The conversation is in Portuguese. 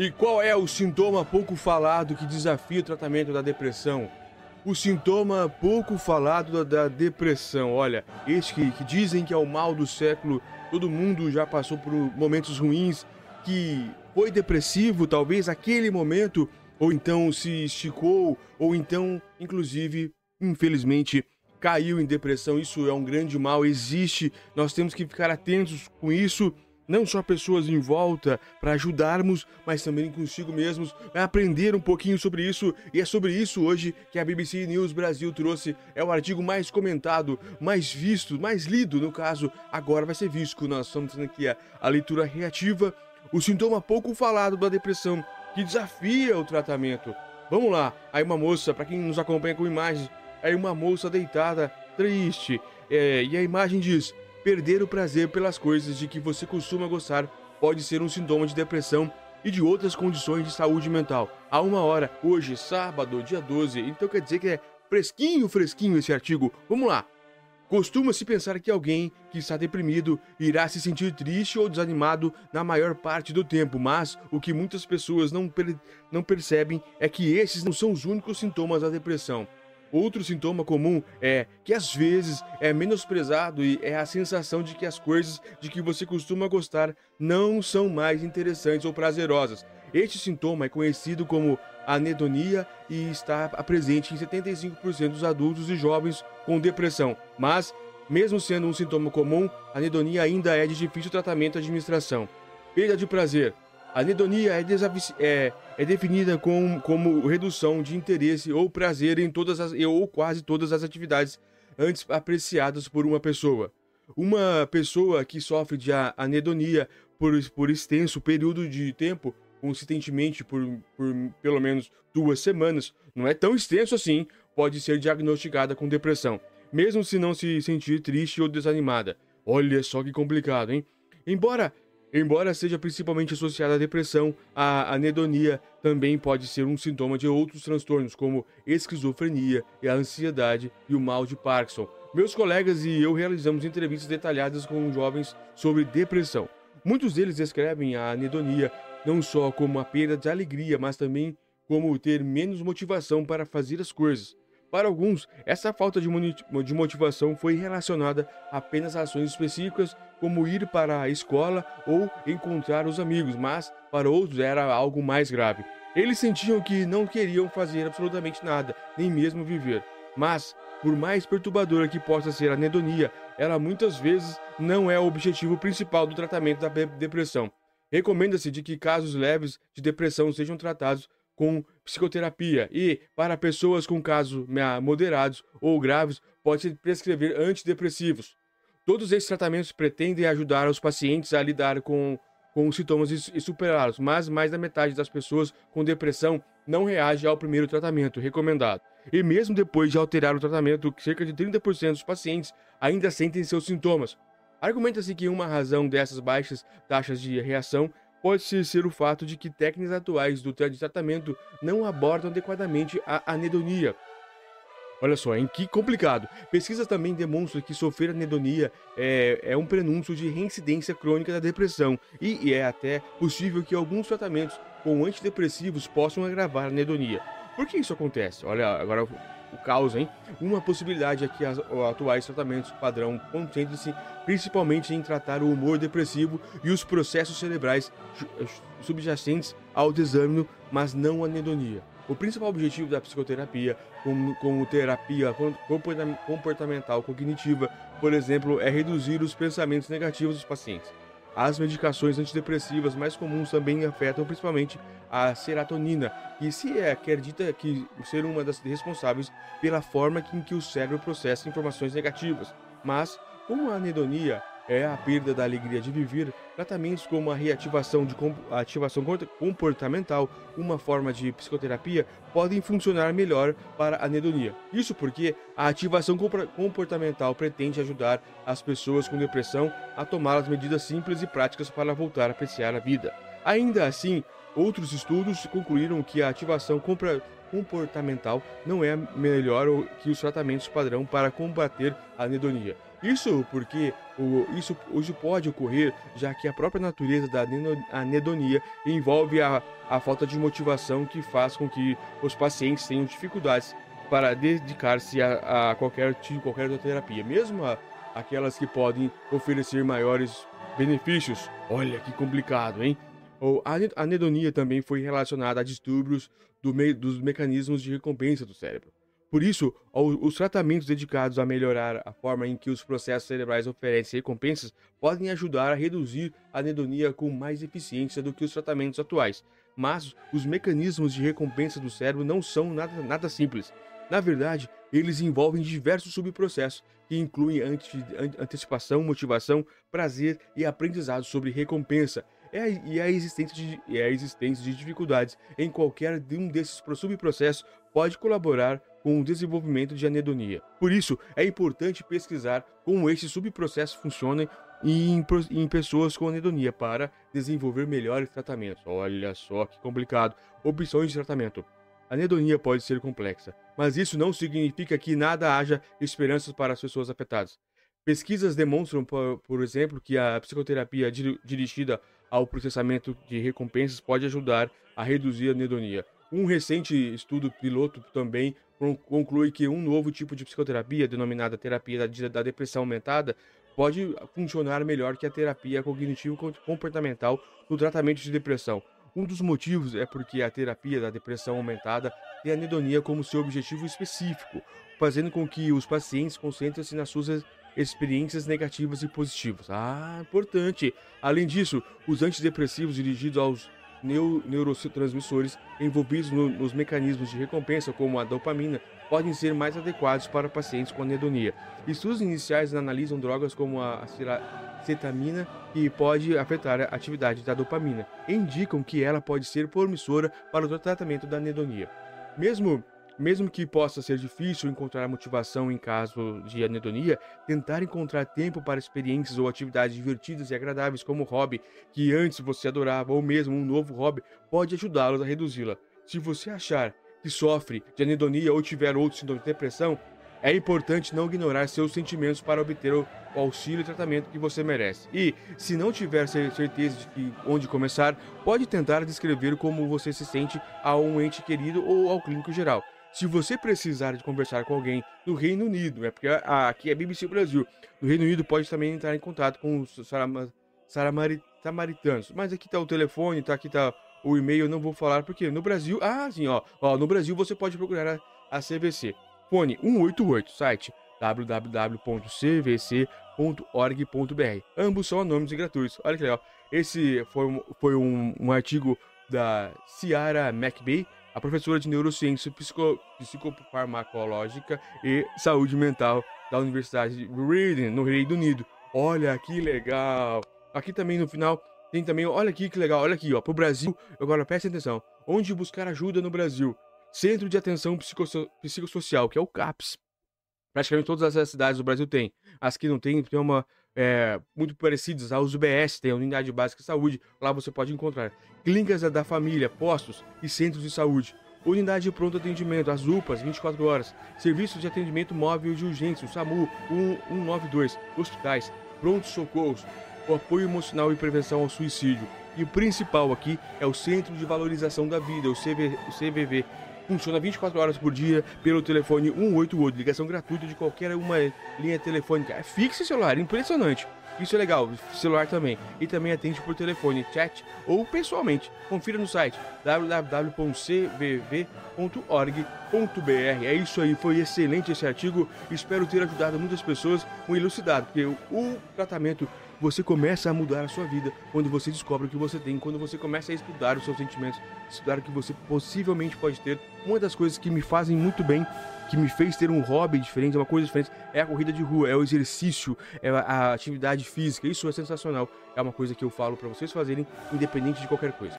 E qual é o sintoma pouco falado que desafia o tratamento da depressão? O sintoma pouco falado da, depressão, olha, este que, que dizem que é o mal do século, todo mundo já passou por momentos ruins, que foi depressivo, talvez aquele momento, ou então se esticou, ou então, inclusive, infelizmente, caiu em depressão. Isso é um grande mal, existe, nós temos que ficar atentos com isso não só pessoas em volta para ajudarmos, mas também consigo mesmos a aprender um pouquinho sobre isso. E é sobre isso hoje que a BBC News Brasil trouxe. É o artigo mais comentado, mais visto, mais lido, no caso, agora vai ser visto. Nós estamos fazendo aqui a, a leitura reativa, o sintoma pouco falado da depressão que desafia o tratamento. Vamos lá, aí uma moça, para quem nos acompanha com imagens, aí uma moça deitada, triste, é, e a imagem diz: Perder o prazer pelas coisas de que você costuma gostar pode ser um sintoma de depressão e de outras condições de saúde mental. Há uma hora, hoje, sábado, dia 12, então quer dizer que é fresquinho, fresquinho esse artigo. Vamos lá! Costuma-se pensar que alguém que está deprimido irá se sentir triste ou desanimado na maior parte do tempo, mas o que muitas pessoas não, per não percebem é que esses não são os únicos sintomas da depressão. Outro sintoma comum é que às vezes é menosprezado e é a sensação de que as coisas de que você costuma gostar não são mais interessantes ou prazerosas. Este sintoma é conhecido como anedonia e está presente em 75% dos adultos e jovens com depressão. Mas, mesmo sendo um sintoma comum, a anedonia ainda é de difícil tratamento e administração. Perda de prazer. A anedonia é, é, é definida com, como redução de interesse ou prazer em todas as ou quase todas as atividades antes apreciadas por uma pessoa. Uma pessoa que sofre de anedonia por, por extenso período de tempo, consistentemente por, por pelo menos duas semanas, não é tão extenso assim, pode ser diagnosticada com depressão, mesmo se não se sentir triste ou desanimada. Olha só que complicado, hein? Embora Embora seja principalmente associada à depressão, a anedonia também pode ser um sintoma de outros transtornos, como esquizofrenia a ansiedade e o mal de Parkinson. Meus colegas e eu realizamos entrevistas detalhadas com jovens sobre depressão. Muitos deles descrevem a anedonia não só como a perda de alegria, mas também como ter menos motivação para fazer as coisas. Para alguns, essa falta de motivação foi relacionada apenas a ações específicas, como ir para a escola ou encontrar os amigos, mas para outros era algo mais grave. Eles sentiam que não queriam fazer absolutamente nada, nem mesmo viver. Mas, por mais perturbadora que possa ser a anedonia, ela muitas vezes não é o objetivo principal do tratamento da depressão. Recomenda-se de que casos leves de depressão sejam tratados com psicoterapia e, para pessoas com casos moderados ou graves, pode-se prescrever antidepressivos. Todos esses tratamentos pretendem ajudar os pacientes a lidar com, com os sintomas e superá-los, mas mais da metade das pessoas com depressão não reage ao primeiro tratamento recomendado. E mesmo depois de alterar o tratamento, cerca de 30% dos pacientes ainda sentem seus sintomas. Argumenta-se que uma razão dessas baixas taxas de reação pode ser o fato de que técnicas atuais do tratamento não abordam adequadamente a anedonia. Olha só, em que complicado. Pesquisas também demonstram que sofrer anedonia é, é um prenúncio de reincidência crônica da depressão e, e é até possível que alguns tratamentos com antidepressivos possam agravar a anedonia. Por que isso acontece? Olha, agora o caos, hein? Uma possibilidade é que os atuais tratamentos padrão concentrem-se principalmente em tratar o humor depressivo e os processos cerebrais subjacentes ao desânimo, mas não a anedonia. O principal objetivo da psicoterapia, como, como terapia comportamental cognitiva, por exemplo, é reduzir os pensamentos negativos dos pacientes. As medicações antidepressivas mais comuns também afetam principalmente a serotonina, que se é acredita que ser uma das responsáveis pela forma em que o cérebro processa informações negativas. Mas, como a anedonia é a perda da alegria de viver, tratamentos como a reativação de ativação comportamental, uma forma de psicoterapia, podem funcionar melhor para a anedonia. Isso porque a ativação comportamental pretende ajudar as pessoas com depressão a tomar as medidas simples e práticas para voltar a apreciar a vida. Ainda assim, outros estudos concluíram que a ativação comportamental não é melhor que os tratamentos padrão para combater a anedonia. Isso porque o, isso, isso pode ocorrer já que a própria natureza da anedonia envolve a, a falta de motivação que faz com que os pacientes tenham dificuldades para dedicar-se a, a, qualquer tipo, qualquer terapia, mesmo a, aquelas que podem oferecer maiores benefícios. Olha que complicado, hein? A anedonia também foi relacionada a distúrbios do me, dos mecanismos de recompensa do cérebro. Por isso, os tratamentos dedicados a melhorar a forma em que os processos cerebrais oferecem recompensas podem ajudar a reduzir a anedonia com mais eficiência do que os tratamentos atuais. Mas os mecanismos de recompensa do cérebro não são nada, nada simples. Na verdade, eles envolvem diversos subprocessos que incluem antecipação, motivação, prazer e aprendizado sobre recompensa, e a, existência de, e a existência de dificuldades em qualquer um desses subprocessos pode colaborar com o desenvolvimento de anedonia. Por isso, é importante pesquisar como esses subprocessos funcionam em, em pessoas com anedonia para desenvolver melhores tratamentos. Olha só que complicado. Opções de tratamento. A anedonia pode ser complexa, mas isso não significa que nada haja esperanças para as pessoas afetadas. Pesquisas demonstram, por, por exemplo, que a psicoterapia dirigida ao processamento de recompensas pode ajudar a reduzir a anedonia. Um recente estudo piloto também conclui que um novo tipo de psicoterapia, denominada terapia da depressão aumentada, pode funcionar melhor que a terapia cognitivo-comportamental no tratamento de depressão. Um dos motivos é porque a terapia da depressão aumentada tem a anedonia como seu objetivo específico, fazendo com que os pacientes concentrem-se nas suas experiências negativas e positivas. Ah, importante! Além disso, os antidepressivos dirigidos aos neu neurotransmissores envolvidos no, nos mecanismos de recompensa, como a dopamina, podem ser mais adequados para pacientes com anedonia. Estudos iniciais analisam drogas como a cetamina, que pode afetar a atividade da dopamina, e indicam que ela pode ser promissora para o tratamento da anedonia. Mesmo mesmo que possa ser difícil encontrar motivação em caso de anedonia, tentar encontrar tempo para experiências ou atividades divertidas e agradáveis como hobby que antes você adorava ou mesmo um novo hobby pode ajudá-los a reduzi-la. Se você achar que sofre de anedonia ou tiver outros sintomas de depressão, é importante não ignorar seus sentimentos para obter o auxílio e tratamento que você merece. E, se não tiver certeza de que onde começar, pode tentar descrever como você se sente a um ente querido ou ao clínico geral. Se você precisar de conversar com alguém do Reino Unido, é porque aqui é BBC Brasil, no Reino Unido pode também entrar em contato com os samaritanos. Mas aqui está o telefone, tá aqui tá o e-mail, não vou falar porque no Brasil, ah, sim, ó, ó no Brasil você pode procurar a, a CVC. Fone 188, site www.cvc.org.br. Ambos são anônimos e gratuitos. Olha que legal. Esse foi um, foi um, um artigo da Ciara McBee a professora de neurociência psico, psicofarmacológica e saúde mental da Universidade de Reading, no Reino Unido. Olha que legal! Aqui também no final tem também, olha aqui que legal, olha aqui, ó, pro Brasil. Agora preste atenção. Onde buscar ajuda no Brasil? Centro de Atenção Psicosso Psicossocial, que é o CAPS. Praticamente todas as cidades do Brasil têm. As que não têm, tem uma é, muito parecidas aos UBS, tem a Unidade Básica de Saúde, lá você pode encontrar clínicas da família, postos e centros de saúde, unidade de pronto atendimento, as UPAs 24 horas, serviços de atendimento móvel de urgência, o SAMU 192, hospitais, prontos socorros, o apoio emocional e prevenção ao suicídio. E o principal aqui é o Centro de Valorização da Vida, o, CV, o CVV, Funciona 24 horas por dia pelo telefone 188, ligação gratuita de qualquer uma linha telefônica. É fixo celular, impressionante. Isso é legal, celular também. E também atende por telefone, chat ou pessoalmente. Confira no site www.cvv.org.br. É isso aí, foi excelente esse artigo. Espero ter ajudado muitas pessoas com elucidado, porque o tratamento você começa a mudar a sua vida quando você descobre o que você tem, quando você começa a estudar os seus sentimentos, estudar o que você possivelmente pode ter. Uma das coisas que me fazem muito bem, que me fez ter um hobby diferente, uma coisa diferente, é a corrida de rua, é o exercício, é a atividade física. Isso é sensacional. É uma coisa que eu falo para vocês fazerem, independente de qualquer coisa.